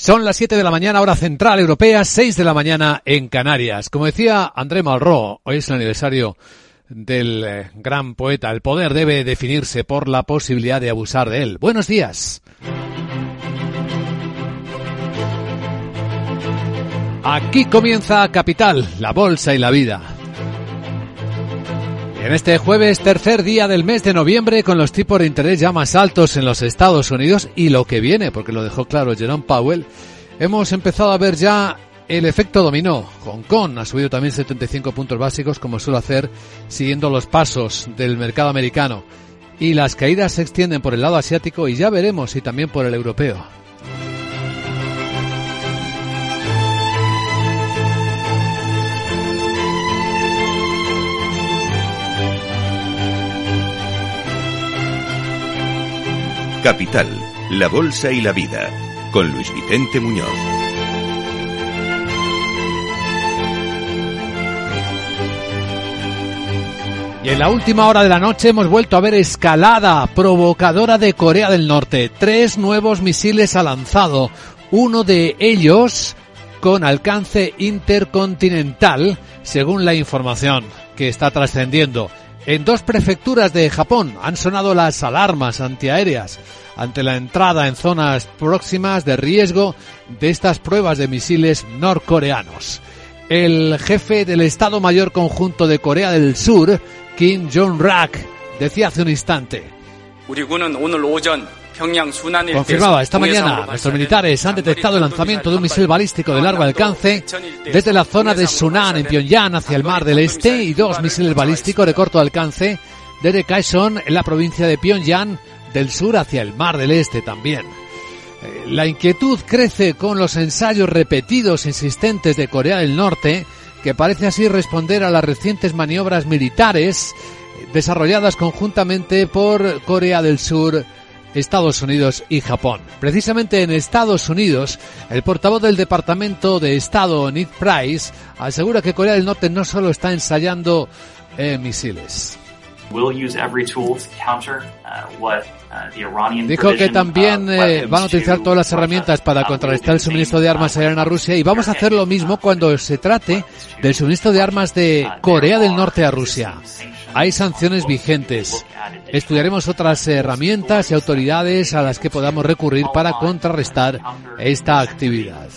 Son las 7 de la mañana, hora central europea, 6 de la mañana en Canarias. Como decía André Malraux, hoy es el aniversario del eh, gran poeta. El poder debe definirse por la posibilidad de abusar de él. Buenos días. Aquí comienza Capital, la bolsa y la vida. En este jueves, tercer día del mes de noviembre, con los tipos de interés ya más altos en los Estados Unidos y lo que viene, porque lo dejó claro Jerome Powell, hemos empezado a ver ya el efecto dominó. Hong Kong ha subido también 75 puntos básicos, como suele hacer, siguiendo los pasos del mercado americano. Y las caídas se extienden por el lado asiático y ya veremos si también por el europeo. Capital, la Bolsa y la Vida, con Luis Vicente Muñoz. Y en la última hora de la noche hemos vuelto a ver escalada provocadora de Corea del Norte. Tres nuevos misiles ha lanzado, uno de ellos con alcance intercontinental, según la información que está trascendiendo. En dos prefecturas de Japón han sonado las alarmas antiaéreas ante la entrada en zonas próximas de riesgo de estas pruebas de misiles norcoreanos. El jefe del Estado Mayor Conjunto de Corea del Sur, Kim Jong-rak, decía hace un instante. Confirmaba esta mañana, nuestros militares han detectado el lanzamiento de un misil balístico de largo alcance desde la zona de Sunan en Pyongyang hacia el Mar del Este y dos misiles balísticos de corto alcance desde Kaesong en la provincia de Pyongyang del sur hacia el Mar del Este también. Eh, la inquietud crece con los ensayos repetidos e insistentes de Corea del Norte, que parece así responder a las recientes maniobras militares eh, desarrolladas conjuntamente por Corea del Sur Estados Unidos y Japón. Precisamente en Estados Unidos, el portavoz del Departamento de Estado, Nick Price, asegura que Corea del Norte no solo está ensayando eh, misiles. Dijo que también eh, van a utilizar todas las herramientas para contrarrestar el suministro de armas a Rusia y vamos a hacer lo mismo cuando se trate del suministro de armas de Corea del Norte a Rusia. Hay sanciones vigentes. Estudiaremos otras herramientas y autoridades a las que podamos recurrir para contrarrestar esta actividad.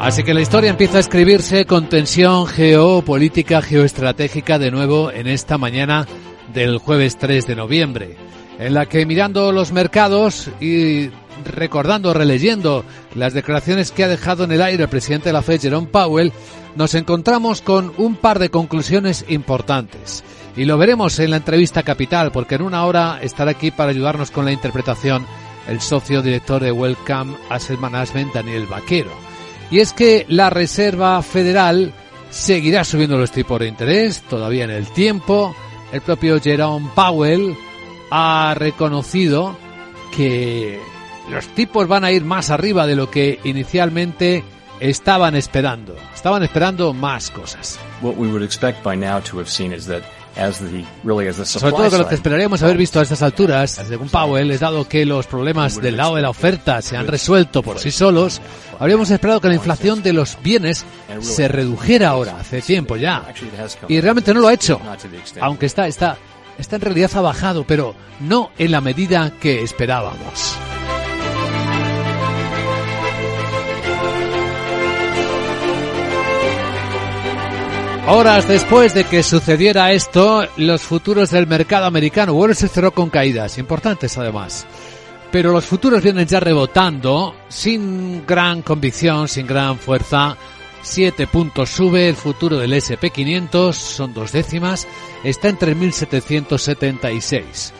Así que la historia empieza a escribirse con tensión geopolítica, geoestratégica de nuevo en esta mañana del jueves 3 de noviembre, en la que mirando los mercados y recordando, releyendo las declaraciones que ha dejado en el aire el presidente de la Fed, Jerome Powell, nos encontramos con un par de conclusiones importantes. Y lo veremos en la entrevista capital, porque en una hora estará aquí para ayudarnos con la interpretación el socio director de Welcome Asset Management, Daniel Vaquero. Y es que la Reserva Federal seguirá subiendo los tipos de interés todavía en el tiempo. El propio Jerome Powell ha reconocido que los tipos van a ir más arriba de lo que inicialmente estaban esperando. Estaban esperando más cosas. Sobre todo que lo que esperaríamos haber visto a estas alturas, según Powell, es dado que los problemas del lado de la oferta se han resuelto por sí solos, habríamos esperado que la inflación de los bienes se redujera ahora, hace tiempo ya. Y realmente no lo ha hecho, aunque está, está, está en realidad ha bajado, pero no en la medida que esperábamos. Horas después de que sucediera esto, los futuros del mercado americano, bueno, se cerró con caídas importantes además. Pero los futuros vienen ya rebotando, sin gran convicción, sin gran fuerza. Siete puntos sube el futuro del SP500, son dos décimas, está en 3.776.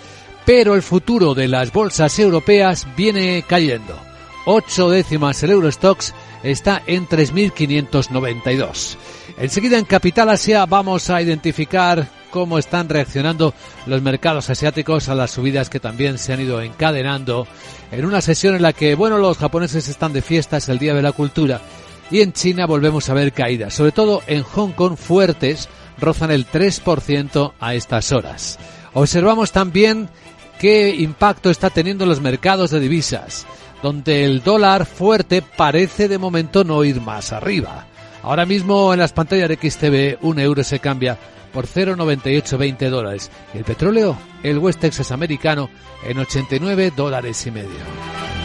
Pero el futuro de las bolsas europeas viene cayendo. Ocho décimas el Eurostox está en 3.592. Enseguida en Capital Asia vamos a identificar cómo están reaccionando los mercados asiáticos a las subidas que también se han ido encadenando en una sesión en la que, bueno, los japoneses están de fiestas el Día de la Cultura y en China volvemos a ver caídas, sobre todo en Hong Kong fuertes, rozan el 3% a estas horas. Observamos también qué impacto está teniendo los mercados de divisas, donde el dólar fuerte parece de momento no ir más arriba. Ahora mismo en las pantallas de XTV un euro se cambia por 0,9820 dólares y el petróleo, el West Texas americano, en 89 dólares y medio.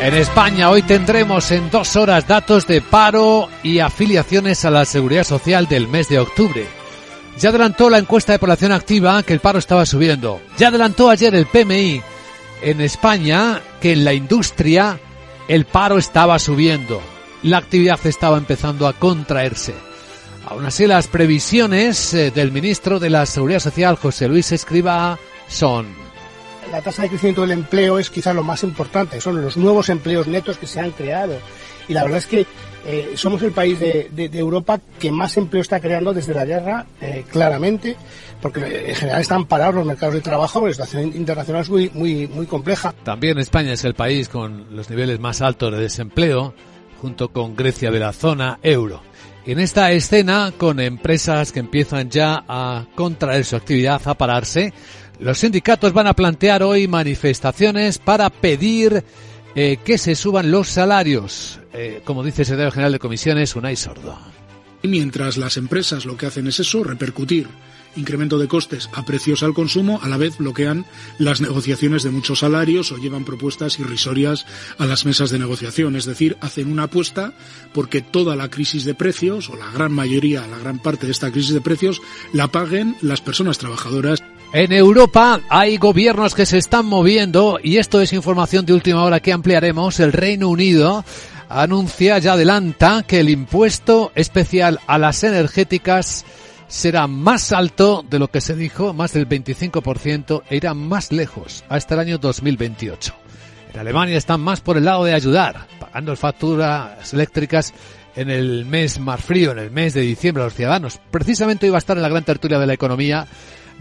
En España hoy tendremos en dos horas datos de paro y afiliaciones a la seguridad social del mes de octubre. Ya adelantó la encuesta de población activa que el paro estaba subiendo. Ya adelantó ayer el PMI en España que en la industria el paro estaba subiendo. La actividad estaba empezando a contraerse. Aún así, las previsiones eh, del ministro de la Seguridad Social, José Luis Escriba, son la tasa de crecimiento del empleo es quizás lo más importante, son los nuevos empleos netos que se han creado. Y la verdad es que eh, somos el país de, Europa que más empleo está creando desde la guerra, eh, claramente, porque en general están parados los mercados de trabajo, la situación internacional es muy, muy, muy compleja. También España es el país con los niveles más altos de desempleo, junto con Grecia de la zona euro. En esta escena, con empresas que empiezan ya a contraer su actividad, a pararse, los sindicatos van a plantear hoy manifestaciones para pedir eh, que se suban los salarios, eh, como dice el secretario general de comisiones, Unai Sordo. Mientras las empresas lo que hacen es eso, repercutir incremento de costes a precios al consumo, a la vez bloquean las negociaciones de muchos salarios o llevan propuestas irrisorias a las mesas de negociación. Es decir, hacen una apuesta porque toda la crisis de precios, o la gran mayoría, la gran parte de esta crisis de precios, la paguen las personas trabajadoras. En Europa hay gobiernos que se están moviendo y esto es información de última hora que ampliaremos. El Reino Unido anuncia, ya adelanta, que el impuesto especial a las energéticas será más alto de lo que se dijo, más del 25%, e irá más lejos, hasta el año 2028. En Alemania están más por el lado de ayudar, pagando facturas eléctricas en el mes más frío, en el mes de diciembre a los ciudadanos. Precisamente hoy a estar en la gran tertulia de la economía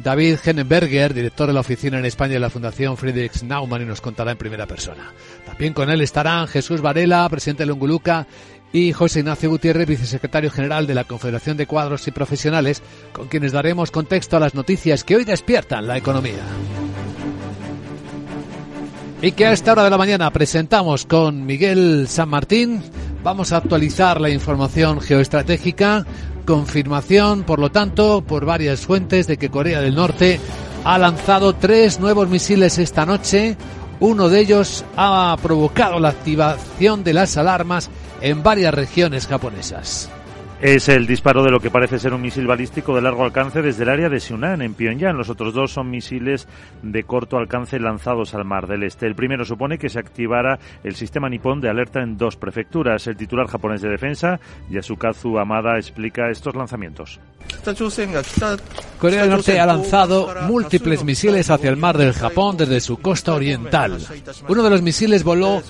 David Hennenberger, director de la oficina en España de la Fundación Friedrich Naumann, y nos contará en primera persona. También con él estarán Jesús Varela, presidente de Longuluca, y José Ignacio Gutiérrez, vicesecretario general de la Confederación de Cuadros y Profesionales, con quienes daremos contexto a las noticias que hoy despiertan la economía. Y que a esta hora de la mañana presentamos con Miguel San Martín. Vamos a actualizar la información geoestratégica confirmación, por lo tanto, por varias fuentes de que Corea del Norte ha lanzado tres nuevos misiles esta noche. Uno de ellos ha provocado la activación de las alarmas en varias regiones japonesas. Es el disparo de lo que parece ser un misil balístico de largo alcance desde el área de Sunan, en Pyongyang. Los otros dos son misiles de corto alcance lanzados al Mar del Este. El primero supone que se activara el sistema nipón de alerta en dos prefecturas. El titular japonés de defensa, Yasukazu Amada, explica estos lanzamientos. Corea del Norte ha lanzado múltiples misiles hacia el mar del Japón desde su costa oriental. Uno de los misiles voló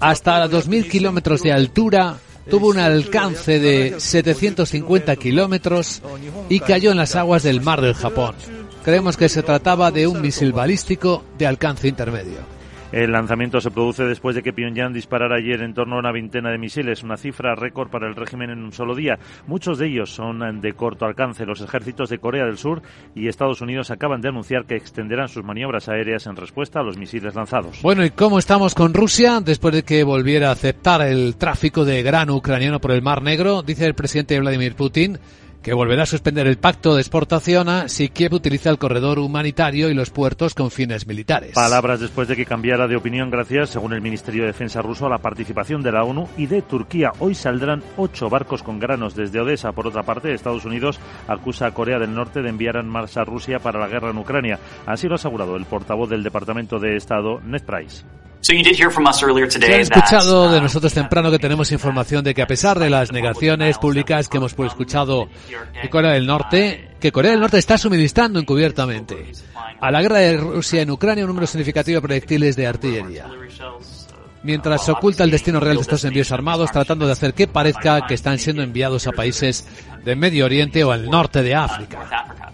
hasta 2.000 kilómetros de altura tuvo un alcance de 750 kilómetros y cayó en las aguas del mar del Japón. Creemos que se trataba de un misil balístico de alcance intermedio. El lanzamiento se produce después de que Pyongyang disparara ayer en torno a una veintena de misiles, una cifra récord para el régimen en un solo día. Muchos de ellos son de corto alcance. Los ejércitos de Corea del Sur y Estados Unidos acaban de anunciar que extenderán sus maniobras aéreas en respuesta a los misiles lanzados. Bueno, ¿y cómo estamos con Rusia después de que volviera a aceptar el tráfico de grano ucraniano por el Mar Negro? Dice el presidente Vladimir Putin que volverá a suspender el pacto de exportación si Kiev utiliza el corredor humanitario y los puertos con fines militares. Palabras después de que cambiara de opinión gracias, según el Ministerio de Defensa ruso, a la participación de la ONU y de Turquía. Hoy saldrán ocho barcos con granos desde Odessa. Por otra parte, Estados Unidos acusa a Corea del Norte de enviar en marcha a Rusia para la guerra en Ucrania. Así lo ha asegurado el portavoz del Departamento de Estado, Ned Price. Se han escuchado de nosotros temprano que tenemos información de que a pesar de las negaciones públicas que hemos escuchado de Corea del Norte, que Corea del Norte está suministrando encubiertamente a la guerra de Rusia en Ucrania un número significativo de proyectiles de artillería. Mientras se oculta el destino real de estos envíos armados, tratando de hacer que parezca que están siendo enviados a países de Medio Oriente o al norte de África.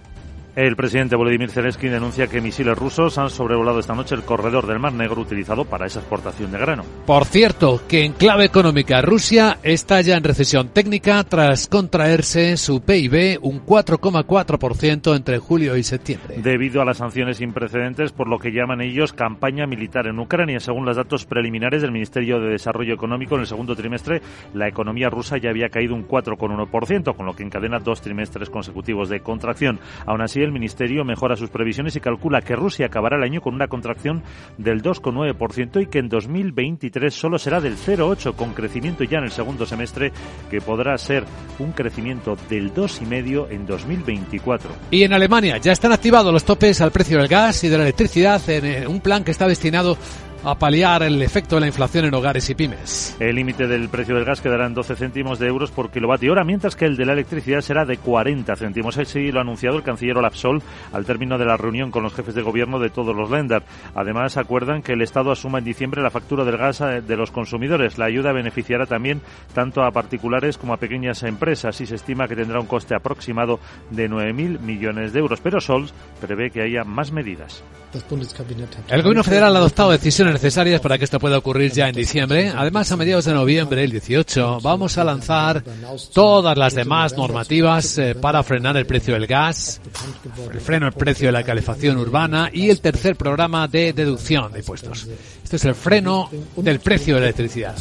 El presidente Volodymyr Zelensky denuncia que misiles rusos han sobrevolado esta noche el corredor del Mar Negro utilizado para esa exportación de grano. Por cierto, que en clave económica Rusia está ya en recesión técnica tras contraerse su PIB un 4,4% entre julio y septiembre. Debido a las sanciones sin precedentes por lo que llaman ellos campaña militar en Ucrania. Según los datos preliminares del Ministerio de Desarrollo Económico, en el segundo trimestre la economía rusa ya había caído un 4,1%, con lo que encadena dos trimestres consecutivos de contracción. Aún así, el Ministerio mejora sus previsiones y calcula que Rusia acabará el año con una contracción del 2,9% y que en 2023 solo será del 0,8% con crecimiento ya en el segundo semestre que podrá ser un crecimiento del 2,5% en 2024. Y en Alemania ya están activados los topes al precio del gas y de la electricidad en eh, un plan que está destinado a paliar el efecto de la inflación en hogares y pymes. El límite del precio del gas quedará en 12 céntimos de euros por kilovatio hora, mientras que el de la electricidad será de 40 céntimos. Así lo ha anunciado el canciller Olaf Sol al término de la reunión con los jefes de gobierno de todos los Länder. Además, acuerdan que el Estado asuma en diciembre la factura del gas eh, de los consumidores. La ayuda beneficiará también tanto a particulares como a pequeñas empresas y se estima que tendrá un coste aproximado de 9.000 millones de euros. Pero Sol prevé que haya más medidas. El gobierno federal ha adoptado decisiones necesarias para que esto pueda ocurrir ya en diciembre. Además, a mediados de noviembre, el 18, vamos a lanzar todas las demás normativas eh, para frenar el precio del gas, el freno del precio de la calefacción urbana y el tercer programa de deducción de impuestos. Este es el freno del precio de la electricidad.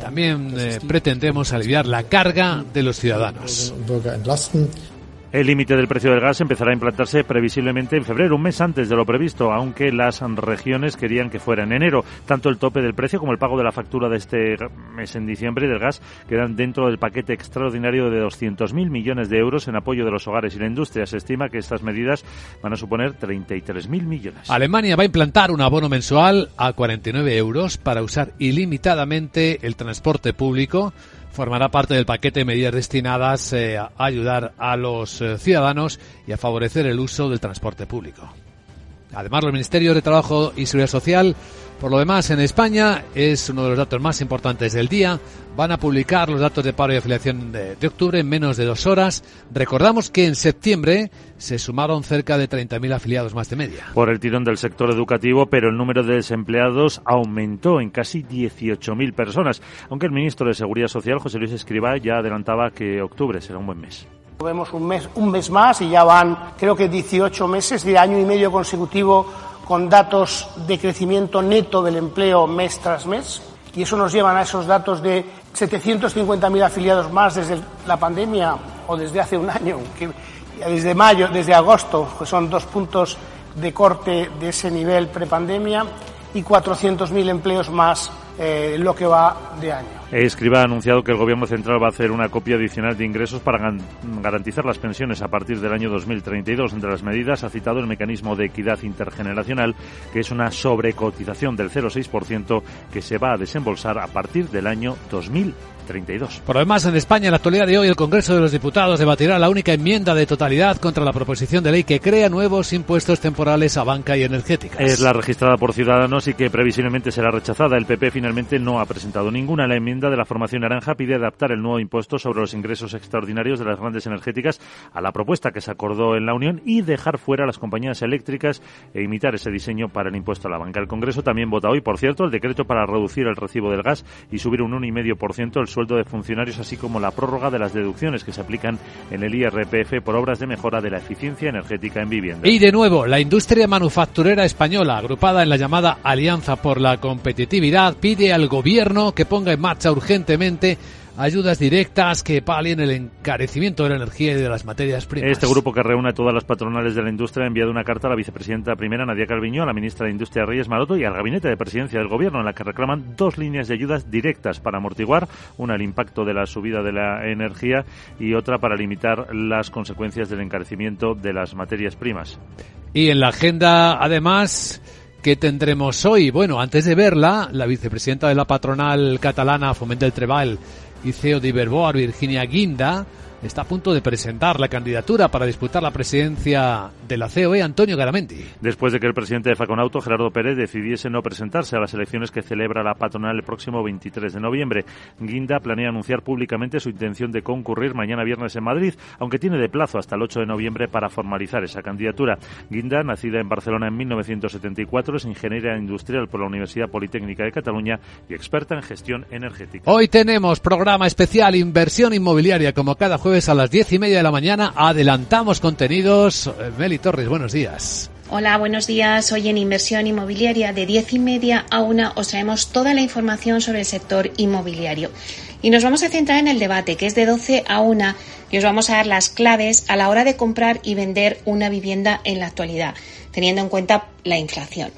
También eh, pretendemos aliviar la carga de los ciudadanos. El límite del precio del gas empezará a implantarse previsiblemente en febrero, un mes antes de lo previsto, aunque las regiones querían que fuera en enero. Tanto el tope del precio como el pago de la factura de este mes en diciembre del gas quedan dentro del paquete extraordinario de 200.000 millones de euros en apoyo de los hogares y la industria. Se estima que estas medidas van a suponer 33.000 millones. Alemania va a implantar un abono mensual a 49 euros para usar ilimitadamente el transporte público formará parte del paquete de medidas destinadas eh, a ayudar a los eh, ciudadanos y a favorecer el uso del transporte público. Además, los Ministerios de Trabajo y Seguridad Social, por lo demás, en España es uno de los datos más importantes del día. Van a publicar los datos de paro y afiliación de, de octubre en menos de dos horas. Recordamos que en septiembre se sumaron cerca de 30.000 afiliados más de media. Por el tirón del sector educativo, pero el número de desempleados aumentó en casi 18.000 personas, aunque el ministro de Seguridad Social, José Luis Escribá, ya adelantaba que octubre será un buen mes. Vemos un mes, un mes más y ya van, creo que 18 meses de año y medio consecutivo con datos de crecimiento neto del empleo mes tras mes. Y eso nos lleva a esos datos de 750.000 afiliados más desde la pandemia o desde hace un año, que desde mayo, desde agosto, que son dos puntos de corte de ese nivel prepandemia, y 400.000 empleos más eh, lo que va de año. Escriba ha anunciado que el Gobierno Central va a hacer una copia adicional de ingresos para garantizar las pensiones a partir del año 2032. Entre las medidas ha citado el mecanismo de equidad intergeneracional, que es una sobrecotización del 0,6% que se va a desembolsar a partir del año 2032. Por lo demás, en España, en la actualidad de hoy, el Congreso de los Diputados debatirá la única enmienda de totalidad contra la proposición de ley que crea nuevos impuestos temporales a banca y energéticas. Es la registrada por Ciudadanos y que previsiblemente será rechazada. El PP finalmente no ha presentado ninguna. La enmienda de la formación naranja pide adaptar el nuevo impuesto sobre los ingresos extraordinarios de las grandes energéticas a la propuesta que se acordó en la Unión y dejar fuera a las compañías eléctricas e imitar ese diseño para el impuesto a la banca. El Congreso también vota hoy, por cierto, el decreto para reducir el recibo del gas y subir un 1,5% el sueldo de funcionarios, así como la prórroga de las deducciones que se aplican en el IRPF por obras de mejora de la eficiencia energética en vivienda. Y de nuevo, la industria manufacturera española, agrupada en la llamada Alianza por la Competitividad, pide al gobierno que ponga en marcha urgentemente ayudas directas que palien el encarecimiento de la energía y de las materias primas. Este grupo que reúne a todas las patronales de la industria ha enviado una carta a la vicepresidenta primera Nadia Calviño, a la ministra de Industria Reyes Maroto y al gabinete de presidencia del gobierno en la que reclaman dos líneas de ayudas directas para amortiguar una el impacto de la subida de la energía y otra para limitar las consecuencias del encarecimiento de las materias primas. Y en la agenda además ¿Qué tendremos hoy? Bueno, antes de verla, la vicepresidenta de la patronal catalana Fomento del Treball y CEO de Iberboar, Virginia Guinda, está a punto de presentar la candidatura para disputar la presidencia de la COE, Antonio Garamendi. Después de que el presidente de Faconauto, Gerardo Pérez, decidiese no presentarse a las elecciones que celebra la patronal el próximo 23 de noviembre, Guinda planea anunciar públicamente su intención de concurrir mañana viernes en Madrid, aunque tiene de plazo hasta el 8 de noviembre para formalizar esa candidatura. Guinda, nacida en Barcelona en 1974, es ingeniera industrial por la Universidad Politécnica de Cataluña y experta en gestión energética. Hoy tenemos programa especial Inversión Inmobiliaria, como cada jueves a las diez y media de la mañana. Adelantamos contenidos. Meli Torres, buenos días. Hola, buenos días. Hoy en Inversión Inmobiliaria de diez y media a una os traemos toda la información sobre el sector inmobiliario. Y nos vamos a centrar en el debate, que es de 12 a 1, y os vamos a dar las claves a la hora de comprar y vender una vivienda en la actualidad, teniendo en cuenta la inflación.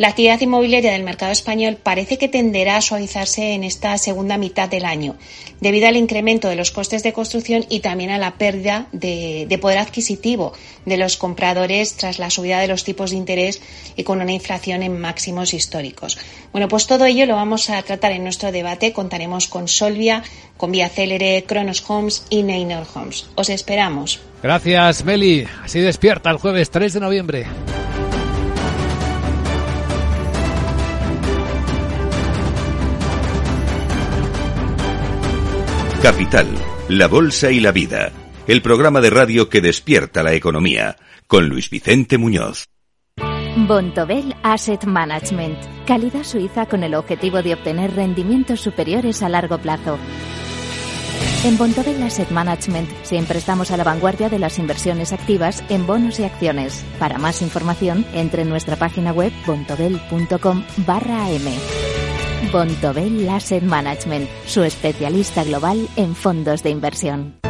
La actividad inmobiliaria del mercado español parece que tenderá a suavizarse en esta segunda mitad del año, debido al incremento de los costes de construcción y también a la pérdida de, de, poder adquisitivo de los compradores tras la subida de los tipos de interés y con una inflación en máximos históricos. Bueno, pues todo ello lo vamos a tratar en nuestro debate. Contaremos con Solvia, con Vía Célere, Kronos Homes y Neynor Homes. Os esperamos. Gracias, Meli. Así despierta el jueves 3 de noviembre. Capital, la Bolsa y la Vida, el programa de radio que despierta la economía, con Luis Vicente Muñoz. Bontobel Asset Management, calidad suiza con el objetivo de obtener rendimientos superiores a largo plazo. En Bontobel Asset Management siempre estamos a la vanguardia de las inversiones activas en bonos y acciones. Para más información, entre en nuestra página web bontobel.com barra am. Bontobel Asset Management, su especialista global en fondos de inversión.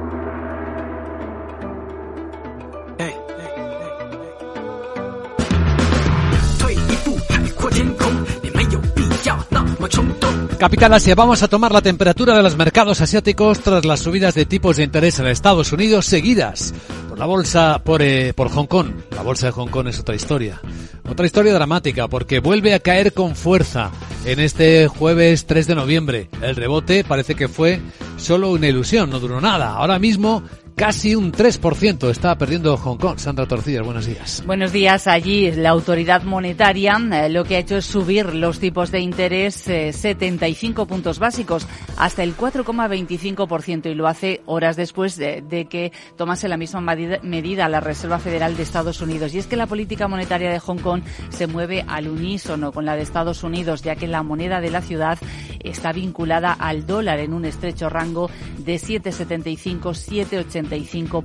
Capital Asia, vamos a tomar la temperatura de los mercados asiáticos tras las subidas de tipos de interés en Estados Unidos seguidas por la bolsa, por, eh, por Hong Kong. La bolsa de Hong Kong es otra historia. Otra historia dramática porque vuelve a caer con fuerza en este jueves 3 de noviembre. El rebote parece que fue solo una ilusión, no duró nada. Ahora mismo casi un 3% está perdiendo Hong Kong. Sandra Torcillas, buenos días. Buenos días. Allí la autoridad monetaria eh, lo que ha hecho es subir los tipos de interés eh, 75 puntos básicos hasta el 4,25% y lo hace horas después de, que tomase la misma medida la Reserva Federal de Estados Unidos. Y es que la política monetaria de Hong Kong se mueve al unísono con la de Estados Unidos, ya que la moneda de la ciudad está vinculada al dólar en un estrecho rango de 7,75, 7,80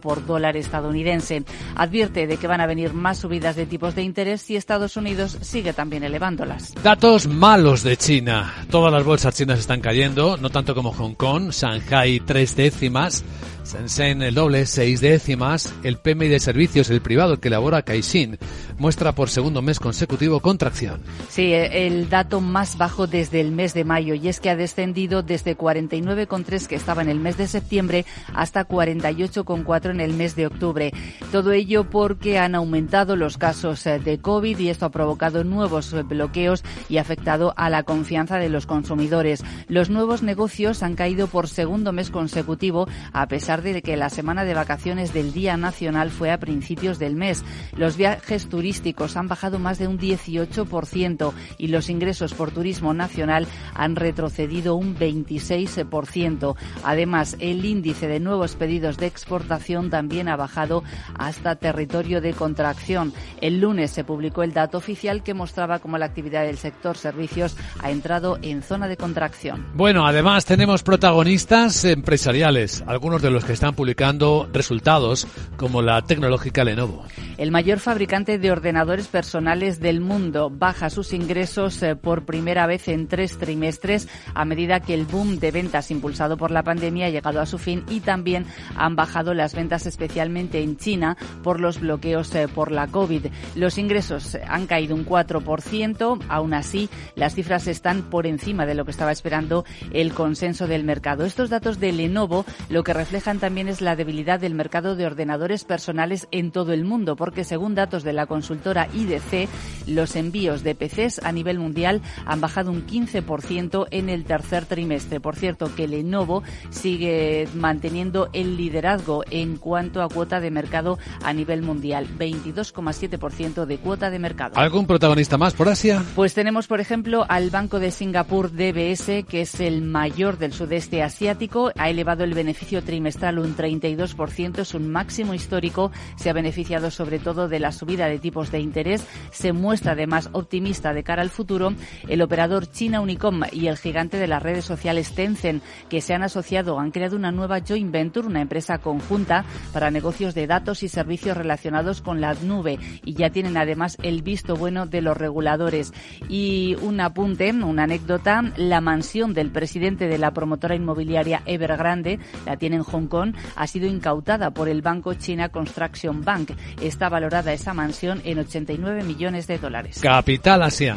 por dólar estadounidense. Advierte de que van a venir más subidas de tipos de interés si Estados Unidos sigue también elevándolas. Datos malos de China. Todas las bolsas chinas están cayendo, no tanto como Hong Kong, Shanghai tres décimas, Shenzhen el doble, seis décimas, el PMI de servicios, el privado, que elabora Caixin, muestra por segundo mes consecutivo contracción. Sí, el dato más bajo desde el mes de mayo y es que ha descendido desde 49,3 que estaba en el mes de septiembre hasta 48,4 en el mes de octubre. Todo ello porque han aumentado los casos eh, de COVID y esto ha provocado nuevos eh, bloqueos y ha afectado a la confianza de los consumidores. Los nuevos negocios han caído por segundo mes consecutivo a pesar de que la semana de vacaciones del Día Nacional fue a principios del mes. Los viajes turísticos han bajado más de un 18% y los ingresos por turismo nacional han retrocedido un 26%. Además, el índice de nuevos pedidos de exportación también ha bajado hasta territorio de contracción. El lunes se publicó el dato oficial que mostraba cómo la actividad del sector servicios ha entrado en zona de contracción. Bueno, además tenemos protagonistas empresariales, algunos de los que están publicando resultados como la tecnológica Lenovo. El mayor fabricante de ordenadores personales del mundo baja sus ingresos eh, por primera vez en tres trimestres a medida que el boom de ventas impulsado por la pandemia ha llegado a su fin y también han bajado las ventas especialmente en China por los bloqueos eh, por la COVID. Los ingresos han caído un 4%, aún así las cifras están por encima de lo que estaba esperando el consenso del mercado. Estos datos de Lenovo lo que reflejan también es la debilidad del mercado de ordenadores personales en todo el mundo, porque según datos de la consultora IDC, los envíos de PCs a nivel mundial han bajado un 15% en el tercer trimestre. Por cierto, que Lenovo sigue manteniendo el liderazgo en cuanto a cuota de mercado a nivel mundial, 22,7% de cuota de mercado. ¿Algún protagonista más por Asia? Pues tenemos, por ejemplo, al Banco de Singapur DBS, que es el mayor del sudeste asiático, ha elevado el beneficio trimestral un 32%, es un máximo histórico, se ha beneficiado sobre todo de la subida de tipos de interés, se muestra además optimista de cara al futuro. El operador China Unicom y el gigante de las redes sociales Tencent, que se han asociado, han creado una nueva joint venture, una empresa conjunta para negocios de datos y servicios relacionados con la nube y ya tienen además el visto bueno de los reguladores. Y un apunte, una anécdota, la mansión del presidente de la promotora inmobiliaria Evergrande, la tiene en Hong Kong, ha sido incautada por el banco China Construction Bank. Está valorada esa mansión en 89 millones de dólares. Capital Asia.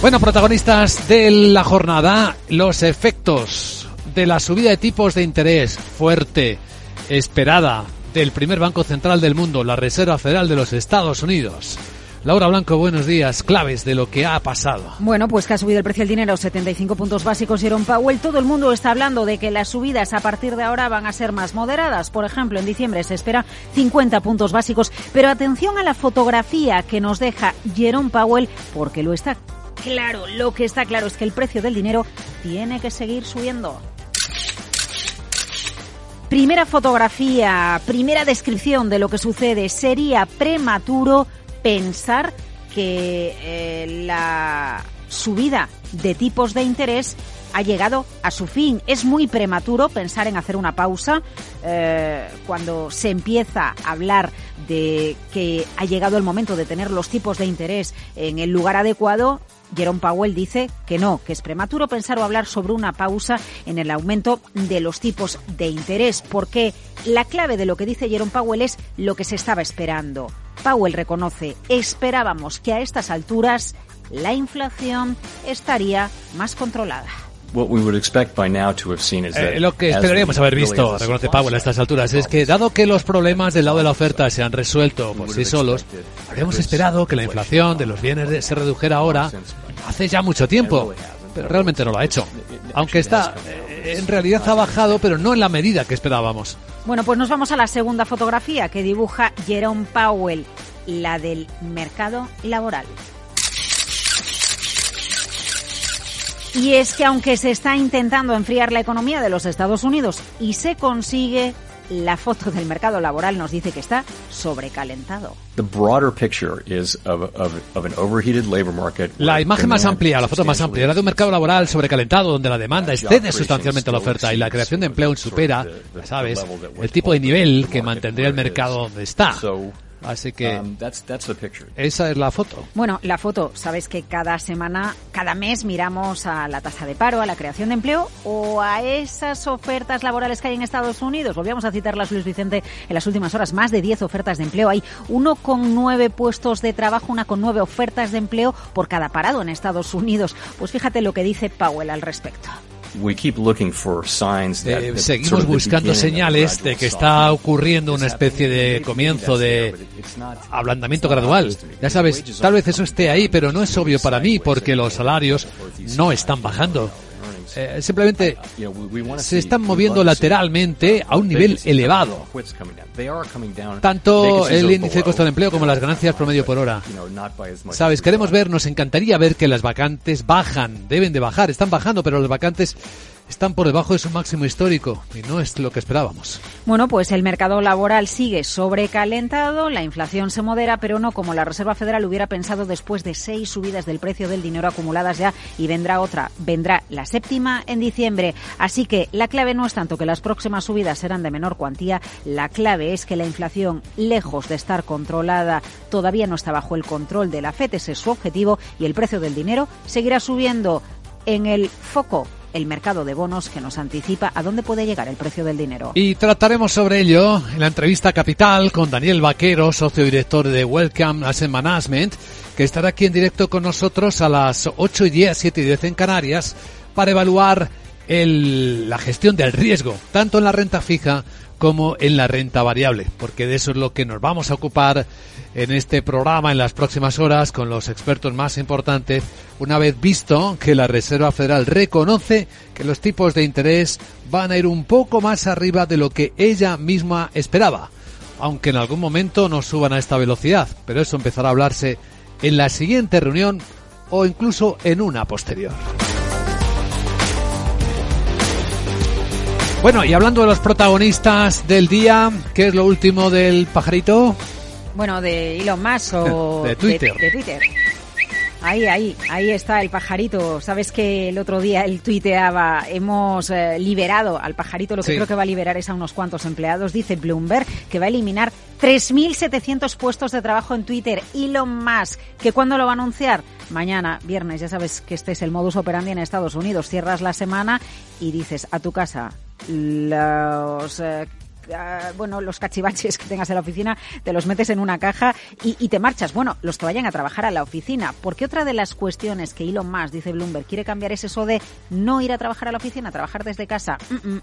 Bueno, protagonistas de la jornada, los efectos de la subida de tipos de interés fuerte, esperada, del primer banco central del mundo, la Reserva Federal de los Estados Unidos. Laura Blanco, buenos días. Claves de lo que ha pasado. Bueno, pues que ha subido el precio del dinero 75 puntos básicos Jerome Powell. Todo el mundo está hablando de que las subidas a partir de ahora van a ser más moderadas. Por ejemplo, en diciembre se espera 50 puntos básicos. Pero atención a la fotografía que nos deja Jerome Powell, porque lo está claro, lo que está claro es que el precio del dinero tiene que seguir subiendo. Primera fotografía, primera descripción de lo que sucede. Sería prematuro pensar que eh, la subida de tipos de interés ha llegado a su fin. Es muy prematuro pensar en hacer una pausa eh, cuando se empieza a hablar de que ha llegado el momento de tener los tipos de interés en el lugar adecuado. Jerome Powell dice que no, que es prematuro pensar o hablar sobre una pausa en el aumento de los tipos de interés, porque la clave de lo que dice Jerome Powell es lo que se estaba esperando. Powell reconoce, esperábamos que a estas alturas la inflación estaría más controlada. Eh, lo que esperaríamos haber visto, reconoce Powell a estas alturas, es que dado que los problemas del lado de la oferta se han resuelto por sí solos, habríamos esperado que la inflación de los bienes se redujera ahora hace ya mucho tiempo, pero realmente no lo ha hecho. Aunque está, eh, en realidad ha bajado, pero no en la medida que esperábamos. Bueno, pues nos vamos a la segunda fotografía que dibuja Jerome Powell, la del mercado laboral. Y es que aunque se está intentando enfriar la economía de los Estados Unidos y se consigue, la foto del mercado laboral nos dice que está sobrecalentado. La imagen más amplia, la foto más amplia, era de un mercado laboral sobrecalentado donde la demanda excede sustancialmente la oferta y la creación de empleo supera, ya sabes, el tipo de nivel que mantendría el mercado donde está. Así que um, esa es la foto. Bueno, la foto, sabes que cada semana, cada mes miramos a la tasa de paro, a la creación de empleo o a esas ofertas laborales que hay en Estados Unidos. Volvíamos a citarlas, Luis Vicente, en las últimas horas. Más de 10 ofertas de empleo. Hay uno con nueve puestos de trabajo, una con nueve ofertas de empleo por cada parado en Estados Unidos. Pues fíjate lo que dice Powell al respecto. Eh, seguimos buscando señales de que está ocurriendo una especie de comienzo de ablandamiento gradual. Ya sabes, tal vez eso esté ahí, pero no es obvio para mí porque los salarios no están bajando. Eh, simplemente se están moviendo lateralmente a un nivel elevado. Tanto el índice de costo del empleo como las ganancias promedio por hora. Sabes, queremos ver, nos encantaría ver que las vacantes bajan, deben de bajar, están bajando, pero las vacantes están por debajo de su máximo histórico y no es lo que esperábamos. Bueno, pues el mercado laboral sigue sobrecalentado, la inflación se modera, pero no como la Reserva Federal hubiera pensado después de seis subidas del precio del dinero acumuladas ya y vendrá otra, vendrá la séptima en diciembre. Así que la clave no es tanto que las próximas subidas serán de menor cuantía, la clave es que la inflación, lejos de estar controlada, todavía no está bajo el control de la FED, ese es su objetivo, y el precio del dinero seguirá subiendo en el foco el mercado de bonos que nos anticipa a dónde puede llegar el precio del dinero. Y trataremos sobre ello en la entrevista capital con Daniel Vaquero, socio director de Welcome Asset Management, que estará aquí en directo con nosotros a las 8 y 10, 7 y 10 en Canarias, para evaluar el, la gestión del riesgo, tanto en la renta fija como en la renta variable, porque de eso es lo que nos vamos a ocupar en este programa en las próximas horas con los expertos más importantes, una vez visto que la Reserva Federal reconoce que los tipos de interés van a ir un poco más arriba de lo que ella misma esperaba, aunque en algún momento no suban a esta velocidad, pero eso empezará a hablarse en la siguiente reunión o incluso en una posterior. Bueno, y hablando de los protagonistas del día, ¿qué es lo último del pajarito? Bueno, de Elon Musk o de Twitter. De, Twitter. Ahí, ahí, ahí está el pajarito. Sabes que el otro día él tuiteaba, hemos eh, liberado al pajarito, lo que creo que va a liberar es a unos cuantos empleados. Dice Bloomberg que va a eliminar 3.700 puestos de trabajo en Twitter. Elon Musk, que cuándo lo va a anunciar? Mañana, viernes, ya sabes que este es el modus operandi en Estados Unidos. Cierras la semana y dices a tu casa, los eh, bueno, los cachivaches que tengas en la oficina, te los metes en una caja y, te marchas. Bueno, los que vayan a trabajar a la oficina. Porque otra de las cuestiones que Elon Musk, dice Bloomberg, quiere cambiar es eso de no ir a trabajar a la oficina, trabajar desde casa.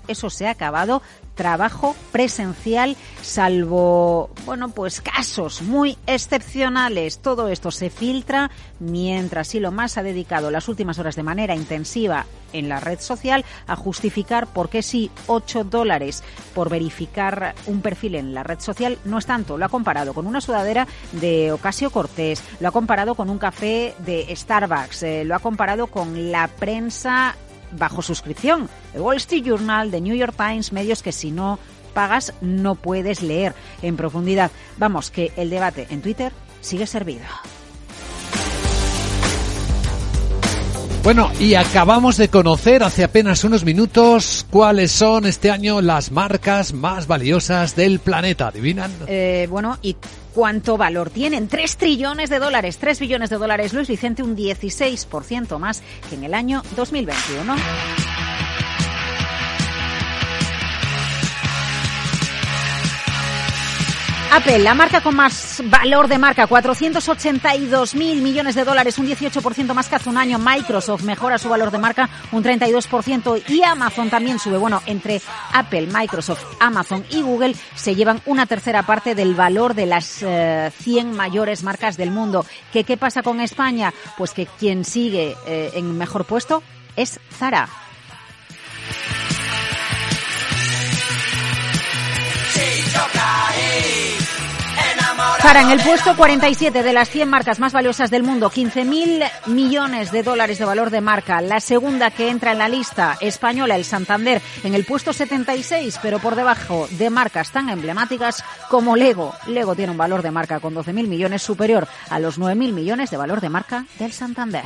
Eso se ha acabado. Trabajo presencial, salvo, bueno, pues casos muy excepcionales. Todo esto se filtra mientras Elon Musk ha dedicado las últimas horas de manera intensiva en la red social a justificar por qué sí 8 dólares por verificar un perfil en la red social no es tanto. Lo ha comparado con una sudadera de Ocasio Cortés, lo ha comparado con un café de Starbucks, eh, lo ha comparado con la prensa bajo suscripción, el Wall Street Journal, The New York Times, medios que si no pagas no puedes leer en profundidad. Vamos, que el debate en Twitter sigue servido. Bueno, y acabamos de conocer hace apenas unos minutos cuáles son este año las marcas más valiosas del planeta. ¿Adivinan? Eh, bueno, y cuánto valor tienen. Tres trillones de dólares, tres billones de dólares. Luis Vicente, un 16% más que en el año 2021. Apple, la marca con más valor de marca, 482 mil millones de dólares, un 18% más que hace un año. Microsoft mejora su valor de marca un 32% y Amazon también sube. Bueno, entre Apple, Microsoft, Amazon y Google se llevan una tercera parte del valor de las 100 eh, mayores marcas del mundo. ¿Qué, ¿Qué pasa con España? Pues que quien sigue eh, en mejor puesto es Zara. Zara en el puesto 47 de las 100 marcas más valiosas del mundo, 15.000 millones de dólares de valor de marca. La segunda que entra en la lista española, el Santander, en el puesto 76, pero por debajo de marcas tan emblemáticas como Lego. Lego tiene un valor de marca con 12.000 millones superior a los 9.000 millones de valor de marca del Santander.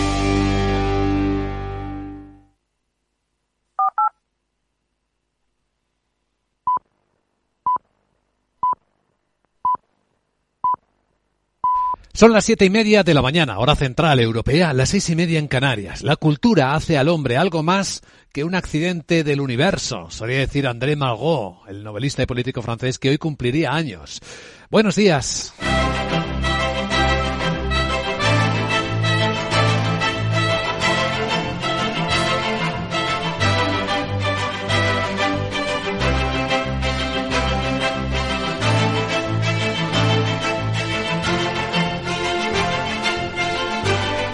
Son las siete y media de la mañana, hora central europea, las seis y media en Canarias. La cultura hace al hombre algo más que un accidente del universo, solía decir André Malraux, el novelista y político francés que hoy cumpliría años. Buenos días.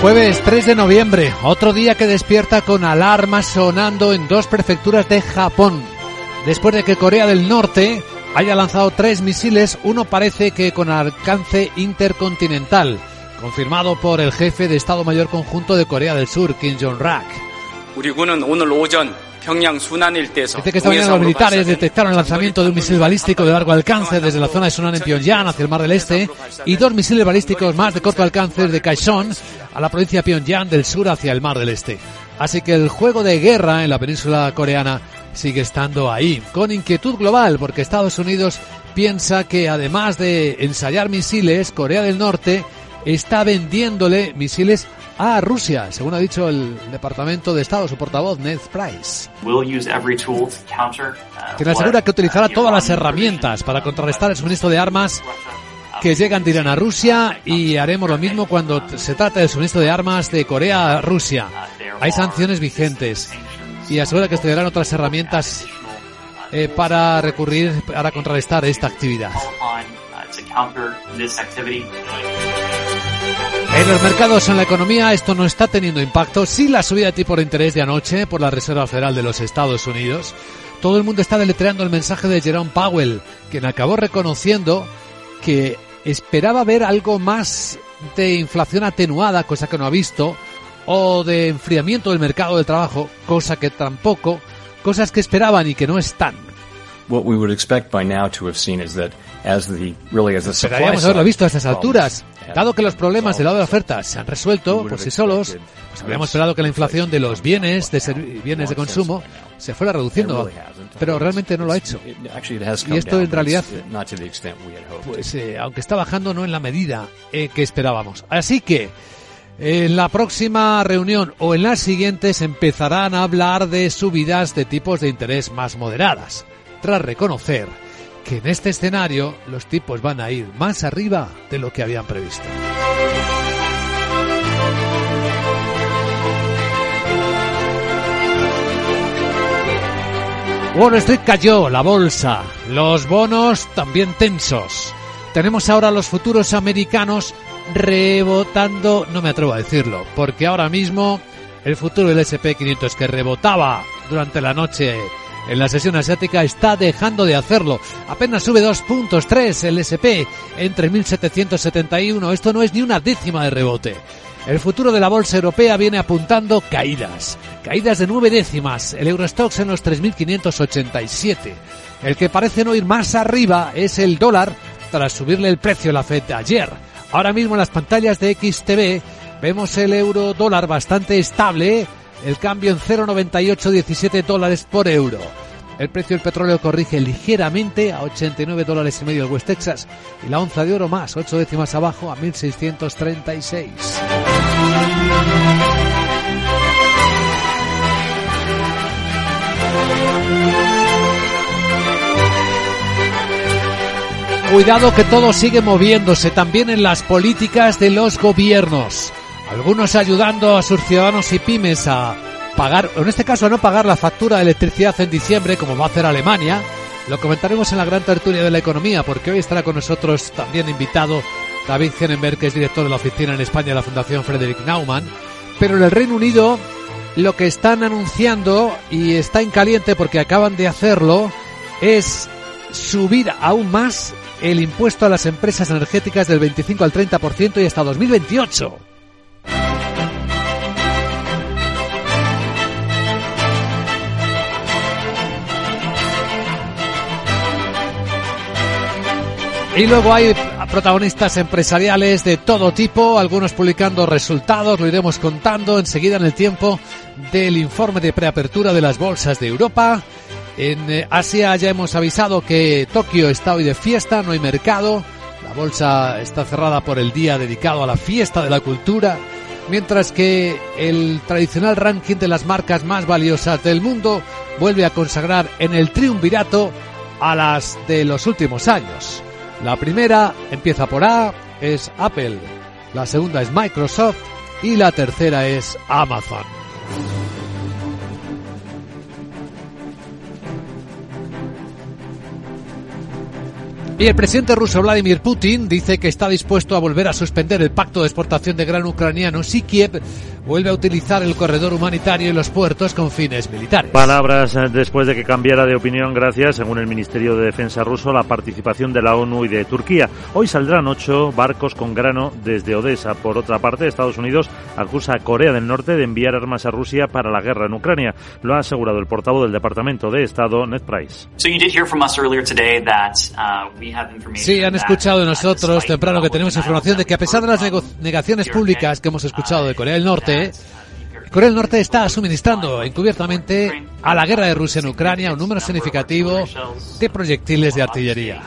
Jueves 3 de noviembre, otro día que despierta con alarmas sonando en dos prefecturas de Japón. Después de que Corea del Norte haya lanzado tres misiles, uno parece que con alcance intercontinental, confirmado por el jefe de Estado Mayor Conjunto de Corea del Sur, Kim Jong-rak. Dice que esta mañana los militares detectaron el lanzamiento de un misil balístico de largo alcance desde la zona de Sunan en Pyongyang hacia el Mar del Este y dos misiles balísticos más de corto alcance desde Kaesong a la provincia de Pyongyang del sur hacia el Mar del Este. Así que el juego de guerra en la península coreana sigue estando ahí, con inquietud global, porque Estados Unidos piensa que además de ensayar misiles, Corea del Norte está vendiéndole misiles a Rusia, según ha dicho el Departamento de Estado, su portavoz, Ned Price. Quien asegura que utilizará todas las herramientas para contrarrestar el suministro de armas que llegan de Irán a Rusia y haremos lo mismo cuando se trata del suministro de armas de Corea a Rusia. Hay sanciones vigentes y asegura que estudiarán otras herramientas eh, para recurrir, para contrarrestar esta actividad. En los mercados, en la economía, esto no está teniendo impacto. Sí la subida de tipo de interés de anoche por la Reserva Federal de los Estados Unidos. Todo el mundo está deletreando el mensaje de Jerome Powell, quien acabó reconociendo que esperaba ver algo más de inflación atenuada, cosa que no ha visto, o de enfriamiento del mercado del trabajo, cosa que tampoco, cosas que esperaban y que no están. Esperaríamos haberlo visto a estas alturas. Dado que los problemas del lado de la oferta se han resuelto por sí solos, pues habríamos esperado que la inflación de los bienes, de bienes de consumo, se fuera reduciendo, pero realmente no lo ha hecho. Y esto en realidad, pues eh, aunque está bajando, no en la medida eh, que esperábamos. Así que, en la próxima reunión o en las siguientes empezarán a hablar de subidas de tipos de interés más moderadas, tras reconocer que en este escenario los tipos van a ir más arriba de lo que habían previsto. Wall Street cayó, la bolsa, los bonos también tensos. Tenemos ahora los futuros americanos rebotando, no me atrevo a decirlo, porque ahora mismo el futuro del SP500 que rebotaba durante la noche en la sesión asiática está dejando de hacerlo. Apenas sube dos puntos, tres el SP entre 1771. Esto no es ni una décima de rebote. El futuro de la bolsa europea viene apuntando caídas, caídas de nueve décimas. El Eurostox en los 3.587. El que parece no ir más arriba es el dólar tras subirle el precio a la FED ayer. Ahora mismo en las pantallas de XTV vemos el euro dólar bastante estable, el cambio en 0,9817 dólares por euro. El precio del petróleo corrige ligeramente a 89 dólares y medio el West Texas y la onza de oro más, 8 décimas abajo a 1636. Cuidado que todo sigue moviéndose también en las políticas de los gobiernos. Algunos ayudando a sus ciudadanos y pymes a pagar, en este caso a no pagar la factura de electricidad en diciembre, como va a hacer Alemania. Lo comentaremos en la gran tertulia de la economía, porque hoy estará con nosotros también invitado David Genenberg, que es director de la oficina en España de la Fundación Frederick Naumann. Pero en el Reino Unido lo que están anunciando, y está en caliente porque acaban de hacerlo, es subir aún más el impuesto a las empresas energéticas del 25 al 30% y hasta 2028. Y luego hay protagonistas empresariales de todo tipo, algunos publicando resultados, lo iremos contando enseguida en el tiempo del informe de preapertura de las bolsas de Europa. En eh, Asia ya hemos avisado que Tokio está hoy de fiesta, no hay mercado, la bolsa está cerrada por el día dedicado a la fiesta de la cultura, mientras que el tradicional ranking de las marcas más valiosas del mundo vuelve a consagrar en el triunvirato a las de los últimos años. La primera empieza por A, es Apple, la segunda es Microsoft y la tercera es Amazon. Y el presidente ruso Vladimir Putin dice que está dispuesto a volver a suspender el pacto de exportación de grano ucraniano si Kiev vuelve a utilizar el corredor humanitario y los puertos con fines militares. Palabras eh, después de que cambiara de opinión gracias, según el Ministerio de Defensa ruso, a la participación de la ONU y de Turquía. Hoy saldrán ocho barcos con grano desde Odessa. Por otra parte, Estados Unidos acusa a Corea del Norte de enviar armas a Rusia para la guerra en Ucrania. Lo ha asegurado el portavoz del Departamento de Estado, Ned Price. Sí, han escuchado de nosotros temprano que tenemos información de que a pesar de las negaciones públicas que hemos escuchado de Corea del Norte, Corea del Norte está suministrando encubiertamente a la guerra de Rusia en Ucrania un número significativo de proyectiles de artillería.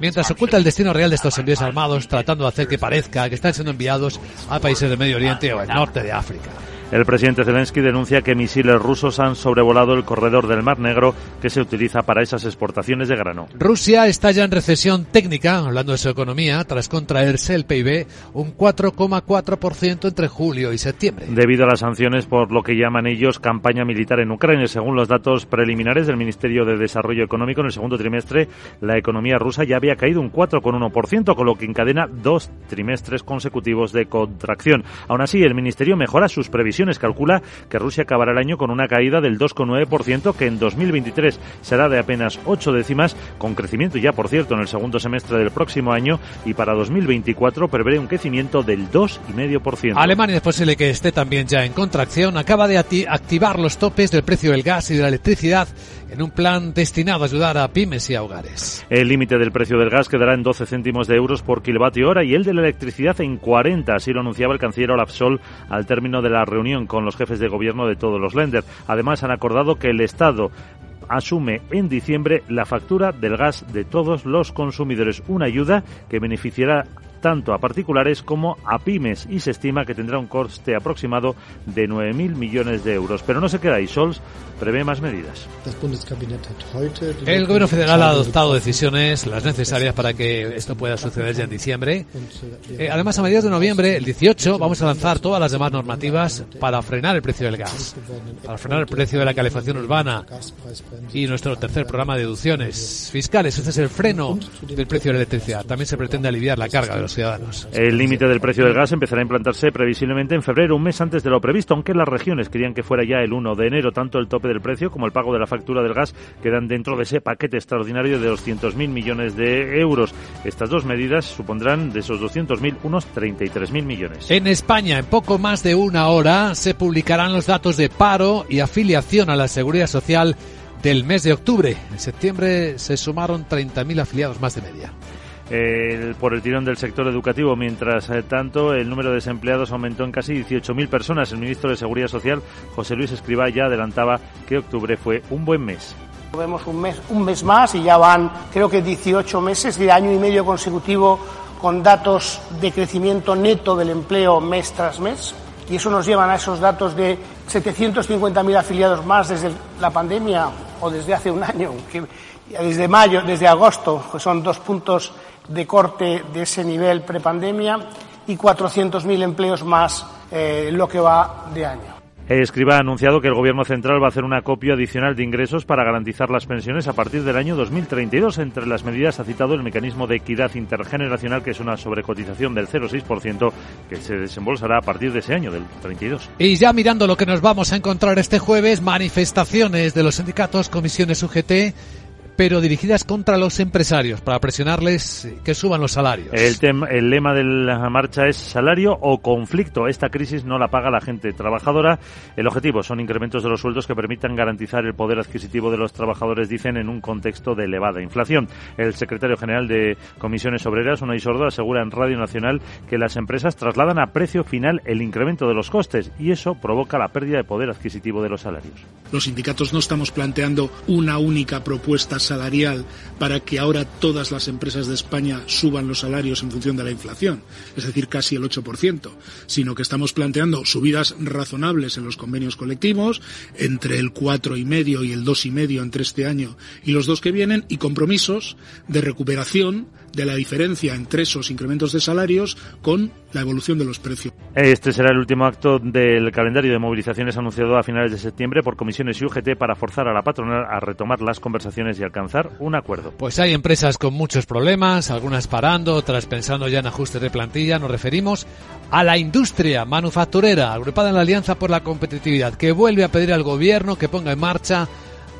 Mientras oculta el destino real de estos envíos armados, tratando de hacer que parezca que están siendo enviados a países del Medio Oriente o el norte de África. El presidente Zelensky denuncia que misiles rusos han sobrevolado el corredor del Mar Negro que se utiliza para esas exportaciones de grano. Rusia está ya en recesión técnica, hablando de su economía, tras contraerse el PIB un 4,4% entre julio y septiembre. Debido a las sanciones por lo que llaman ellos campaña militar en Ucrania, según los datos preliminares del Ministerio de Desarrollo Económico, en el segundo trimestre la economía rusa ya había caído un 4,1%, con lo que encadena dos trimestres consecutivos de contracción. Aún así, el Ministerio mejora sus previsiones calcula que Rusia acabará el año con una caída del 2,9%, que en 2023 será de apenas 8 décimas, con crecimiento ya, por cierto, en el segundo semestre del próximo año, y para 2024 prevé un crecimiento del 2,5%. Alemania es posible que esté también ya en contracción, acaba de activar los topes del precio del gas y de la electricidad en un plan destinado a ayudar a pymes y a hogares. El límite del precio del gas quedará en 12 céntimos de euros por kilovatio hora y el de la electricidad en 40, así lo anunciaba el canciller Olaf Sol al término de la reunión con los jefes de gobierno de todos los lenders. Además, han acordado que el Estado asume en diciembre la factura del gas de todos los consumidores, una ayuda que beneficiará tanto a particulares como a pymes y se estima que tendrá un coste aproximado de 9.000 millones de euros. Pero no se queda ahí, Sols prevé más medidas. El gobierno federal ha adoptado decisiones las necesarias para que esto pueda suceder ya en diciembre. Eh, además, a mediados de noviembre, el 18, vamos a lanzar todas las demás normativas para frenar el precio del gas, para frenar el precio de la calefacción urbana y nuestro tercer programa de deducciones fiscales. Este es el freno del precio de la electricidad. También se pretende aliviar la carga de los ciudadanos. El límite del precio del gas empezará a implantarse previsiblemente en febrero, un mes antes de lo previsto, aunque las regiones querían que fuera ya el 1 de enero. Tanto el tope del precio como el pago de la factura del gas quedan dentro de ese paquete extraordinario de 200.000 millones de euros. Estas dos medidas supondrán de esos 200.000 unos 33.000 millones. En España, en poco más de una hora, se publicarán los datos de paro y afiliación a la seguridad social del mes de octubre. En septiembre se sumaron 30.000 afiliados más de media. Por el tirón del sector educativo. Mientras eh, tanto, el número de desempleados aumentó en casi 18.000 personas. El ministro de Seguridad Social, José Luis Escribá, ya adelantaba que octubre fue un buen mes. Vemos un mes, un mes más y ya van, creo que 18 meses de año y medio consecutivo con datos de crecimiento neto del empleo mes tras mes. Y eso nos lleva a esos datos de 750.000 afiliados más desde la pandemia o desde hace un año, que desde mayo, desde agosto, que son dos puntos de corte de ese nivel prepandemia y 400.000 empleos más eh, lo que va de año. Escriba ha anunciado que el Gobierno central va a hacer un acopio adicional de ingresos para garantizar las pensiones a partir del año 2032. Entre las medidas ha citado el mecanismo de equidad intergeneracional, que es una sobrecotización del 0,6% que se desembolsará a partir de ese año, del 32. Y ya mirando lo que nos vamos a encontrar este jueves, manifestaciones de los sindicatos, comisiones UGT pero dirigidas contra los empresarios para presionarles que suban los salarios. El, el lema de la marcha es salario o conflicto. Esta crisis no la paga la gente trabajadora. El objetivo son incrementos de los sueldos que permitan garantizar el poder adquisitivo de los trabajadores, dicen, en un contexto de elevada inflación. El secretario general de Comisiones Obreras, Unai Sordo, asegura en Radio Nacional que las empresas trasladan a precio final el incremento de los costes y eso provoca la pérdida de poder adquisitivo de los salarios. Los sindicatos no estamos planteando una única propuesta salarial para que ahora todas las empresas de España suban los salarios en función de la inflación, es decir, casi el 8%, sino que estamos planteando subidas razonables en los convenios colectivos, entre el 4,5 y el 2,5 entre este año y los dos que vienen, y compromisos de recuperación de la diferencia entre esos incrementos de salarios con la evolución de los precios. Este será el último acto del calendario de movilizaciones anunciado a finales de septiembre por comisiones y UGT para forzar a la patronal a retomar las conversaciones y alcanzar un acuerdo. Pues hay empresas con muchos problemas, algunas parando, otras pensando ya en ajustes de plantilla. Nos referimos a la industria manufacturera agrupada en la Alianza por la Competitividad, que vuelve a pedir al gobierno que ponga en marcha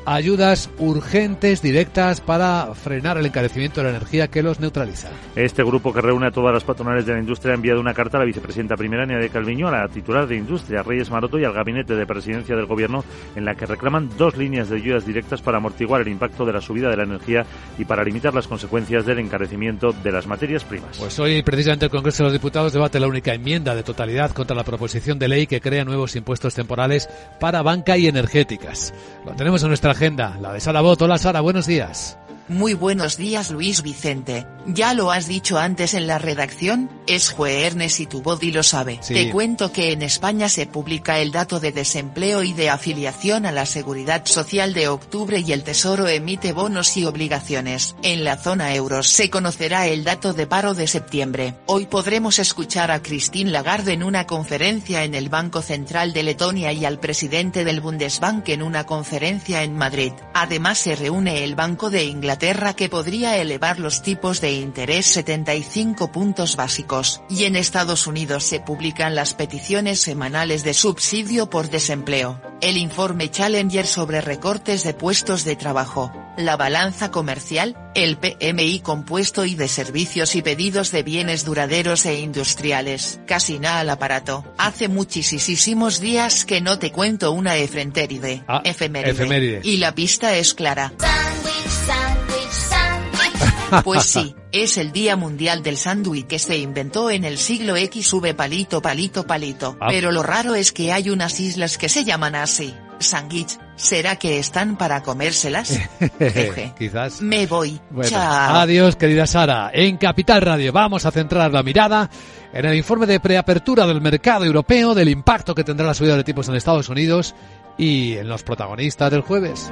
ayudas urgentes, directas, para frenar el encarecimiento de la energía que los neutraliza. Este grupo que reúne a todas las patronales de la industria ha enviado una carta a la vicepresidenta primera, de Calviño, a la titular de Industria, Reyes Maroto, y al gabinete de presidencia del gobierno, en la que reclaman dos líneas de ayudas directas para amortiguar el impacto de la subida de la energía y para limitar las consecuencias del encarecimiento de las materias primas. Pues hoy, precisamente, el Congreso de los Diputados debate la única enmienda de totalidad contra la proposición de ley que crea nuevos impuestos temporales para banca y energéticas. Lo tenemos en nuestra agenda, la de Sara Bot. Hola Sara, buenos días. Muy buenos días Luis Vicente, ya lo has dicho antes en la redacción, es jueves y tu body lo sabe. Te cuento que en España se publica el dato de desempleo y de afiliación a la seguridad social de octubre y el Tesoro emite bonos y obligaciones. En la zona euros se conocerá el dato de paro de septiembre. Hoy podremos escuchar a Christine Lagarde en una conferencia en el Banco Central de Letonia y al presidente del Bundesbank en una conferencia en Madrid. Además se reúne el Banco de Inglaterra que podría elevar los tipos de interés 75 puntos básicos, y en Estados Unidos se publican las peticiones semanales de subsidio por desempleo, el informe Challenger sobre recortes de puestos de trabajo, la balanza comercial, el PMI compuesto y de servicios y pedidos de bienes duraderos e industriales. Casi nada al aparato. Hace muchísimos días que no te cuento una efeméride. Ah, efeméride. Y la pista es clara. Pues sí, es el Día Mundial del Sándwich que se inventó en el siglo XV palito palito palito. Ah. Pero lo raro es que hay unas islas que se llaman así. Sandwich, ¿será que están para comérselas? Quizás. Me voy. Chao. Adiós, querida Sara. En Capital Radio vamos a centrar la mirada en el informe de preapertura del mercado europeo, del impacto que tendrá la subida de tipos en Estados Unidos y en los protagonistas del jueves.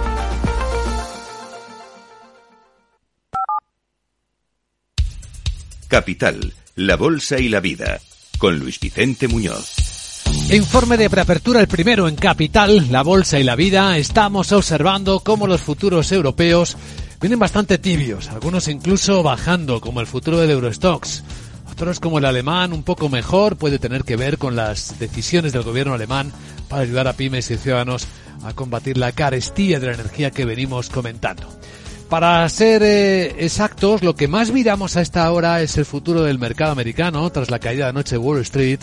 Capital, la Bolsa y la Vida, con Luis Vicente Muñoz. Informe de preapertura, el primero en Capital, la Bolsa y la Vida. Estamos observando cómo los futuros europeos vienen bastante tibios, algunos incluso bajando, como el futuro del Eurostox. Otros, como el alemán, un poco mejor, puede tener que ver con las decisiones del gobierno alemán para ayudar a pymes y ciudadanos a combatir la carestía de la energía que venimos comentando. Para ser eh, exactos, lo que más miramos a esta hora es el futuro del mercado americano tras la caída de anoche de Wall Street.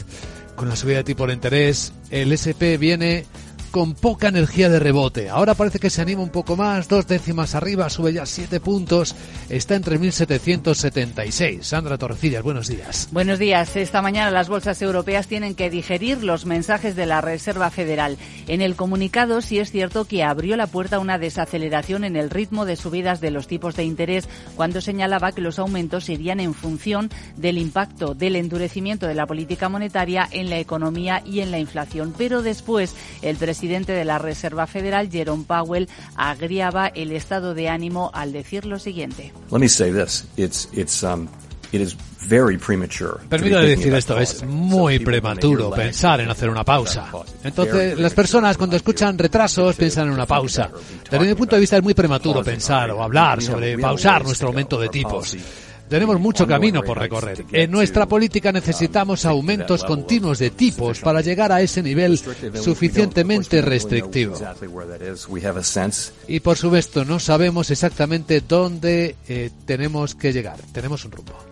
Con la subida de tipo de interés, el SP viene con poca energía de rebote. Ahora parece que se anima un poco más, dos décimas arriba, sube ya siete puntos, está en 3.776. Sandra Torrecillas, buenos días. Buenos días. Esta mañana las bolsas europeas tienen que digerir los mensajes de la Reserva Federal. En el comunicado sí es cierto que abrió la puerta a una desaceleración en el ritmo de subidas de los tipos de interés cuando señalaba que los aumentos irían en función del impacto del endurecimiento de la política monetaria en la economía y en la inflación. Pero después el presidente presidente de la Reserva Federal, Jerome Powell, agriaba el estado de ánimo al decir lo siguiente. Let me say this. It's, it's, um, it is very premature. Permítame decir esto, es muy prematuro pensar en hacer una pausa. Entonces, las personas cuando escuchan retrasos piensan en una pausa. Desde mi punto de vista es muy prematuro pensar o hablar sobre pausar nuestro aumento de tipos. Tenemos mucho camino por recorrer. En nuestra política necesitamos aumentos continuos de tipos para llegar a ese nivel suficientemente restrictivo. Y por supuesto, no sabemos exactamente dónde eh, tenemos que llegar. Tenemos un rumbo.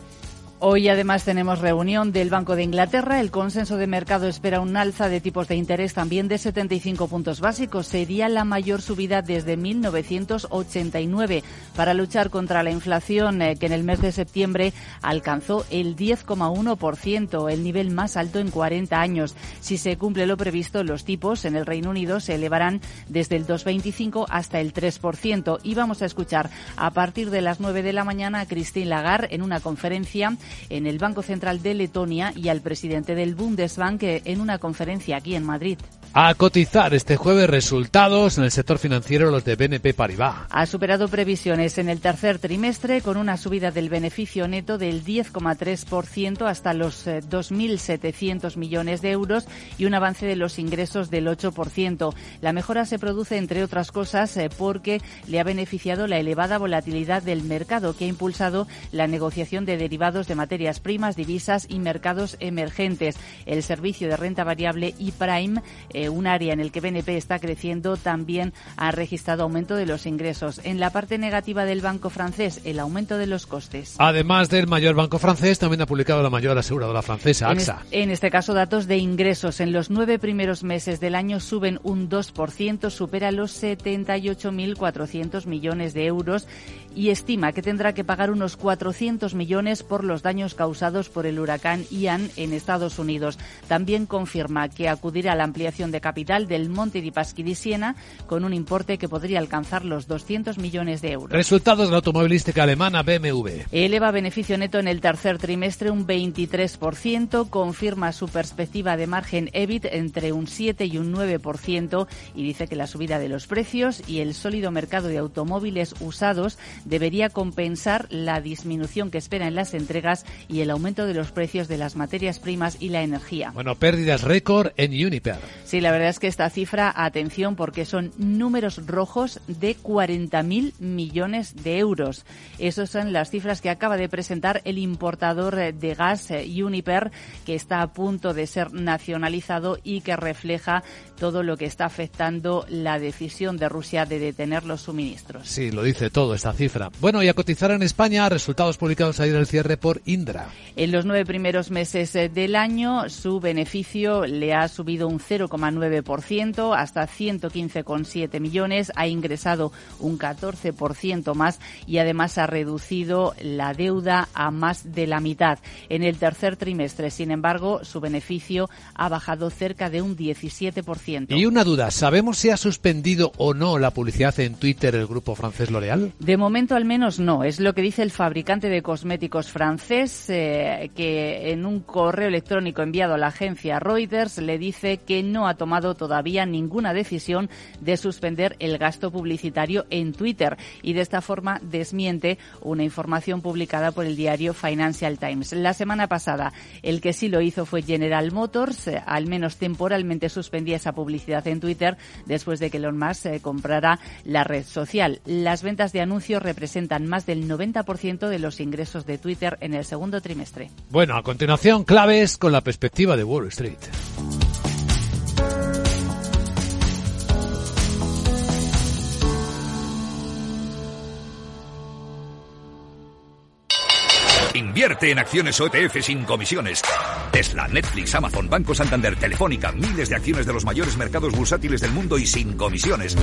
Hoy además tenemos reunión del Banco de Inglaterra. El consenso de mercado espera un alza de tipos de interés también de 75 puntos básicos. Sería la mayor subida desde 1989 para luchar contra la inflación eh, que en el mes de septiembre alcanzó el 10,1%, el nivel más alto en 40 años. Si se cumple lo previsto, los tipos en el Reino Unido se elevarán desde el 2,25 hasta el 3%. Y vamos a escuchar a partir de las 9 de la mañana a Christine Lagarde en una conferencia en el Banco Central de Letonia y al presidente del Bundesbank en una conferencia aquí en Madrid. A cotizar este jueves resultados en el sector financiero los de BNP Paribas. Ha superado previsiones en el tercer trimestre con una subida del beneficio neto del 10,3% hasta los 2.700 eh, millones de euros y un avance de los ingresos del 8%. La mejora se produce, entre otras cosas, eh, porque le ha beneficiado la elevada volatilidad del mercado que ha impulsado la negociación de derivados de materias primas, divisas y mercados emergentes. El servicio de renta variable y Prime eh, un área en el que BNP está creciendo, también ha registrado aumento de los ingresos. En la parte negativa del banco francés, el aumento de los costes. Además del mayor banco francés, también ha publicado la mayor aseguradora francesa, AXA. En, este caso, datos de ingresos. En los nueve primeros meses del año suben un 2%, supera los 78.400 millones de euros y estima que tendrá que pagar unos 400 millones por los daños causados por el huracán Ian en Estados Unidos. También confirma que acudirá a la ampliación de capital del Monte di Paschi di Siena con un importe que podría alcanzar los 200 millones de euros. Resultados de la automovilística alemana BMW. Eleva beneficio neto en el tercer trimestre un 23%, confirma su perspectiva de margen EBIT entre un 7 y un 9% y dice que la subida de los precios y el sólido mercado de automóviles usados debería compensar la disminución que espera en las entregas y el aumento de los precios de las materias primas y la energía. Bueno, pérdidas récord en Uniper. Sí, Sí, la verdad es que esta cifra, atención, porque son números rojos de 40.000 millones de euros. Esas son las cifras que acaba de presentar el importador de gas eh, Uniper, que está a punto de ser nacionalizado y que refleja todo lo que está afectando la decisión de Rusia de detener los suministros. Sí, lo dice todo esta cifra. Bueno, y a cotizar en España, resultados publicados ayer el cierre por Indra. En los nueve primeros meses eh, del año, su beneficio le ha subido un 0,9% hasta 115,7 millones, ha ingresado un 14% más y además ha reducido la deuda a más de la mitad. En el tercer trimestre, sin embargo, su beneficio ha bajado cerca de un 17%. Y una duda, ¿sabemos si ha suspendido o no la publicidad en Twitter el grupo francés L'Oréal? De momento al menos no, es lo que dice el fabricante de cosméticos francés, eh, que en un correo electrónico enviado a la agencia Reuters le dice que no ha tomado todavía ninguna decisión de suspender el gasto publicitario en Twitter y de esta forma desmiente una información publicada por el diario Financial Times. La semana pasada el que sí lo hizo fue General Motors, eh, al menos temporalmente suspendía esa publicidad en Twitter después de que Elon Musk eh, comprara la red social. Las ventas de anuncios representan más del 90% de los ingresos de Twitter en el segundo trimestre. Bueno, a continuación, claves con la perspectiva de Wall Street. Invierte en acciones OTF sin comisiones. Tesla, Netflix, Amazon, Banco Santander, Telefónica, miles de acciones de los mayores mercados bursátiles del mundo y sin comisiones.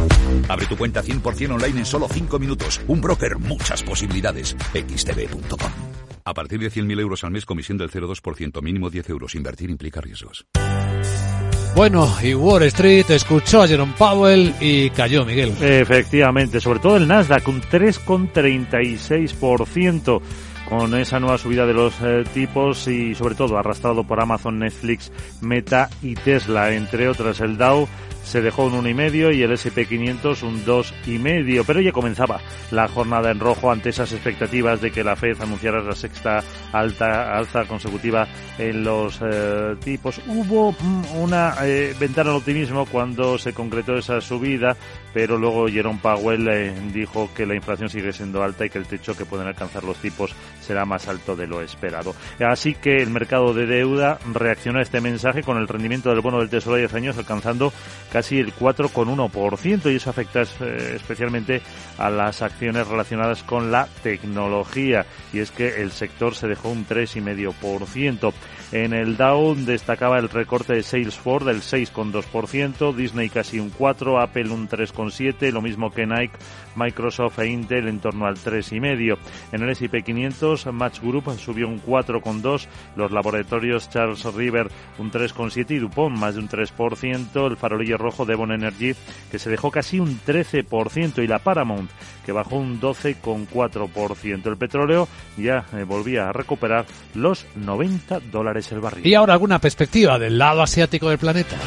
Abre tu cuenta 100% online en solo 5 minutos. Un broker, muchas posibilidades. xtb.com. A partir de 100.000 euros al mes, comisión del 0,2%, mínimo 10 euros. Invertir implica riesgos. Bueno, y Wall Street escuchó a Jerome Powell y cayó, Miguel. Efectivamente, sobre todo el Nasdaq, un 3,36% con esa nueva subida de los eh, tipos y sobre todo arrastrado por Amazon, Netflix, Meta y Tesla, entre otras. El Dow se dejó un 1,5 y el SP500 un 2,5. Pero ya comenzaba la jornada en rojo ante esas expectativas de que la Fed anunciara la sexta alta alza consecutiva en los eh, tipos. Hubo mm, una eh, ventana de optimismo cuando se concretó esa subida, pero luego Jerome Powell eh, dijo que la inflación sigue siendo alta y que el techo que pueden alcanzar los tipos será más alto de lo esperado. Así que el mercado de deuda reaccionó a este mensaje con el rendimiento del bono del Tesoro de 10 años alcanzando casi el 4,1% y eso afecta eh, especialmente a las acciones relacionadas con la tecnología y es que el sector se dejó un 3,5%. En el Dow destacaba el recorte de Salesforce del 6,2%, Disney casi un 4%, Apple un 3,7%, lo mismo que Nike, Microsoft e Intel en torno al 3,5%. En el S&P 500, Match Group subió un 4,2%, los laboratorios Charles River un 3,7% y Dupont más de un 3%, el farolillo rojo Devon Energy que se dejó casi un 13% y la Paramount que bajó un 12,4%. El petróleo ya eh, volvía a recuperar los 90 dólares el barril. Y ahora alguna perspectiva del lado asiático del planeta.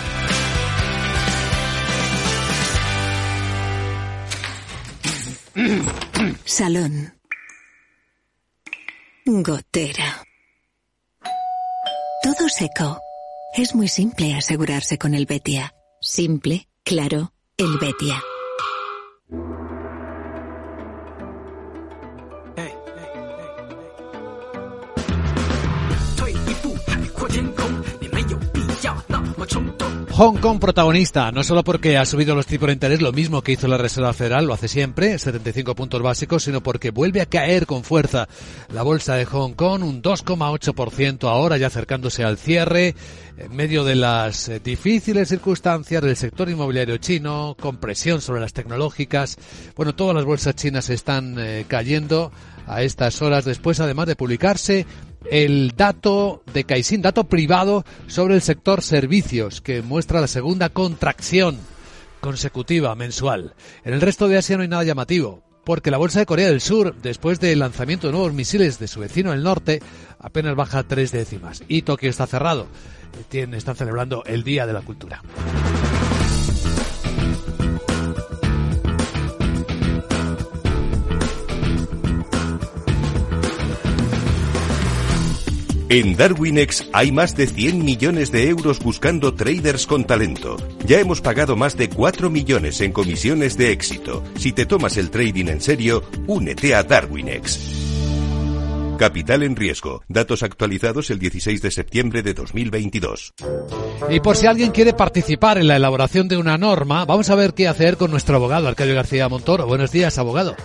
Salón. Gotera. Todo seco. Es muy simple asegurarse con el Betia. Simple, claro, el Betia. Hong Kong protagonista, no solo porque ha subido los tipos de interés, lo mismo que hizo la Reserva Federal, lo hace siempre, 75 puntos básicos, sino porque vuelve a caer con fuerza la bolsa de Hong Kong, un 2,8% ahora, ya acercándose al cierre, en medio de las eh, difíciles circunstancias del sector inmobiliario chino, con presión sobre las tecnológicas. Bueno, todas las bolsas chinas están eh, cayendo a estas horas después, además de publicarse el dato de Caixin, dato privado sobre el sector servicios, que muestra la segunda contracción consecutiva mensual. En el resto de Asia no hay nada llamativo, porque la bolsa de Corea del Sur, después del lanzamiento de nuevos misiles de su vecino el norte, apenas baja tres décimas. Y Tokio está cerrado. Están celebrando el Día de la Cultura. En Darwinex hay más de 100 millones de euros buscando traders con talento. Ya hemos pagado más de 4 millones en comisiones de éxito. Si te tomas el trading en serio, únete a Darwinex. Capital en riesgo. Datos actualizados el 16 de septiembre de 2022. Y por si alguien quiere participar en la elaboración de una norma, vamos a ver qué hacer con nuestro abogado, Arcadio García Montoro. Buenos días, abogado.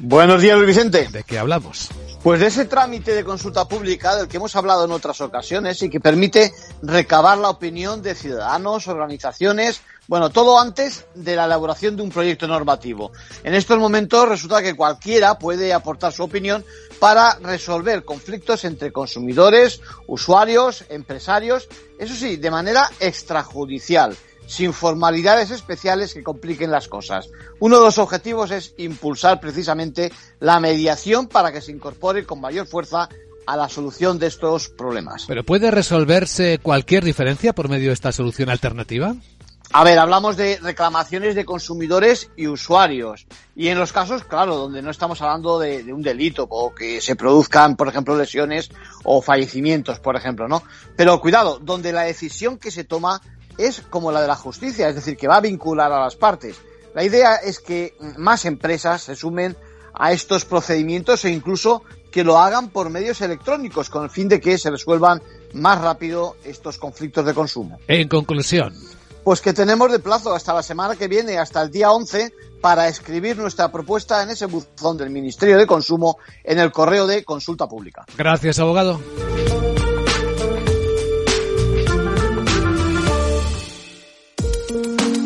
Buenos días, Luis Vicente. ¿De qué hablamos? Pues de ese trámite de consulta pública del que hemos hablado en otras ocasiones y que permite recabar la opinión de ciudadanos, organizaciones, bueno, todo antes de la elaboración de un proyecto normativo. En estos momentos resulta que cualquiera puede aportar su opinión para resolver conflictos entre consumidores, usuarios, empresarios, eso sí, de manera extrajudicial sin formalidades especiales que compliquen las cosas. Uno de los objetivos es impulsar precisamente la mediación para que se incorpore con mayor fuerza a la solución de estos problemas. ¿Pero puede resolverse cualquier diferencia por medio de esta solución alternativa? A ver, hablamos de reclamaciones de consumidores y usuarios. Y en los casos, claro, donde no estamos hablando de, de, un delito o que se produzcan, por ejemplo, lesiones o fallecimientos, por ejemplo, ¿no? Pero cuidado, donde la decisión que se toma es como la de la justicia, es decir, que va a vincular a las partes. La idea es que más empresas se sumen a estos procedimientos e incluso que lo hagan por medios electrónicos con el fin de que se resuelvan más rápido estos conflictos de consumo. En conclusión. Pues que tenemos de plazo hasta la semana que viene, hasta el día 11, para escribir nuestra propuesta en ese buzón del Ministerio de Consumo en el correo de consulta pública. Gracias, abogado.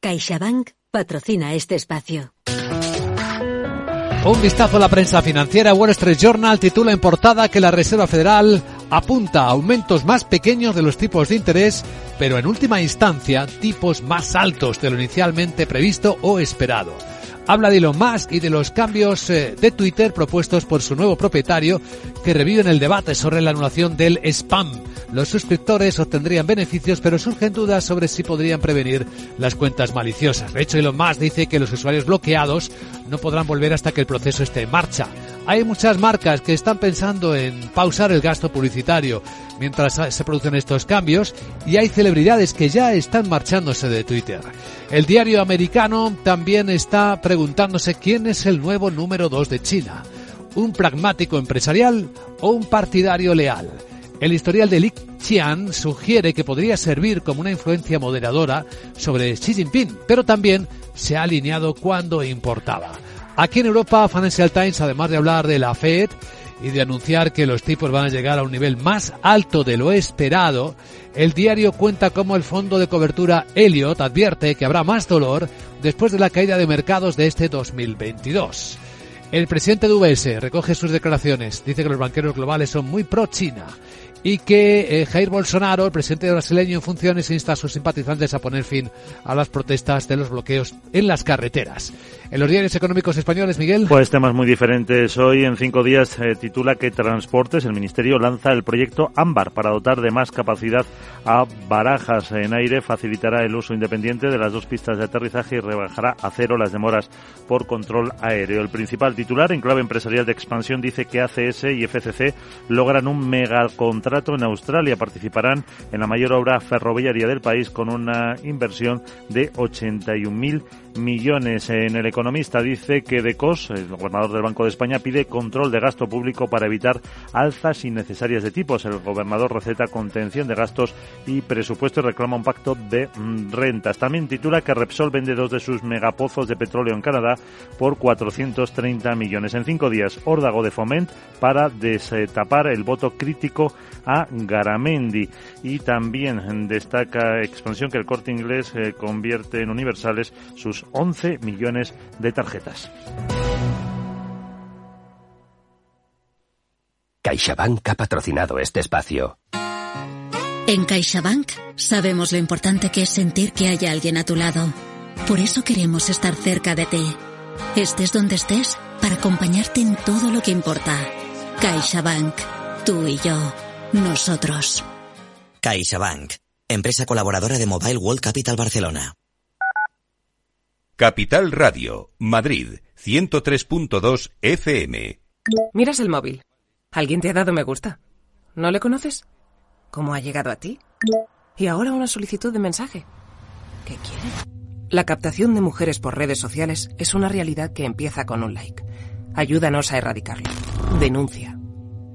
CaixaBank patrocina este espacio. Un vistazo a la prensa financiera. Wall Street Journal titula en portada que la Reserva Federal apunta a aumentos más pequeños de los tipos de interés, pero en última instancia tipos más altos de lo inicialmente previsto o esperado. Habla de Elon Musk y de los cambios de Twitter propuestos por su nuevo propietario que reviven el debate sobre la anulación del spam. Los suscriptores obtendrían beneficios, pero surgen dudas sobre si podrían prevenir las cuentas maliciosas. De hecho, Elon Musk dice que los usuarios bloqueados no podrán volver hasta que el proceso esté en marcha. Hay muchas marcas que están pensando en pausar el gasto publicitario mientras se producen estos cambios y hay celebridades que ya están marchándose de Twitter. El diario americano también está preguntándose quién es el nuevo número 2 de China, un pragmático empresarial o un partidario leal. El historial de Li Qian sugiere que podría servir como una influencia moderadora sobre Xi Jinping, pero también se ha alineado cuando importaba. Aquí en Europa, Financial Times, además de hablar de la Fed y de anunciar que los tipos van a llegar a un nivel más alto de lo esperado, el diario cuenta cómo el fondo de cobertura Elliott advierte que habrá más dolor después de la caída de mercados de este 2022. El presidente de UBS recoge sus declaraciones, dice que los banqueros globales son muy pro-China y que eh, Jair Bolsonaro, el presidente brasileño en funciones, insta a sus simpatizantes a poner fin a las protestas de los bloqueos en las carreteras. En los diarios económicos españoles, Miguel. Pues temas muy diferentes. Hoy, en cinco días, titula que Transportes, el Ministerio, lanza el proyecto Ámbar para dotar de más capacidad a barajas en aire, facilitará el uso independiente de las dos pistas de aterrizaje y rebajará a cero las demoras por control aéreo. El principal titular, en clave empresarial de expansión, dice que ACS y FCC logran un megacontrato en Australia. Participarán en la mayor obra ferroviaria del país con una inversión de 81.000 millones. En el economista dice que Decos, el gobernador del Banco de España, pide control de gasto público para evitar alzas innecesarias de tipos. El gobernador receta contención de gastos y presupuesto y reclama un pacto de rentas. También titula que Repsol vende dos de sus megapozos de petróleo en Canadá por 430 millones. En cinco días, órdago de Foment para destapar el voto crítico a Garamendi. Y también destaca expansión que el corte inglés eh, convierte en universales sus 11 millones de tarjetas. CaixaBank ha patrocinado este espacio. En CaixaBank sabemos lo importante que es sentir que hay alguien a tu lado. Por eso queremos estar cerca de ti. Estés donde estés para acompañarte en todo lo que importa. CaixaBank. Tú y yo. Nosotros. CaixaBank. Empresa colaboradora de Mobile World Capital Barcelona. Capital Radio, Madrid, 103.2 FM. Miras el móvil. Alguien te ha dado me gusta. ¿No le conoces? ¿Cómo ha llegado a ti? Y ahora una solicitud de mensaje. ¿Qué quiere? La captación de mujeres por redes sociales es una realidad que empieza con un like. Ayúdanos a erradicarlo. Denuncia.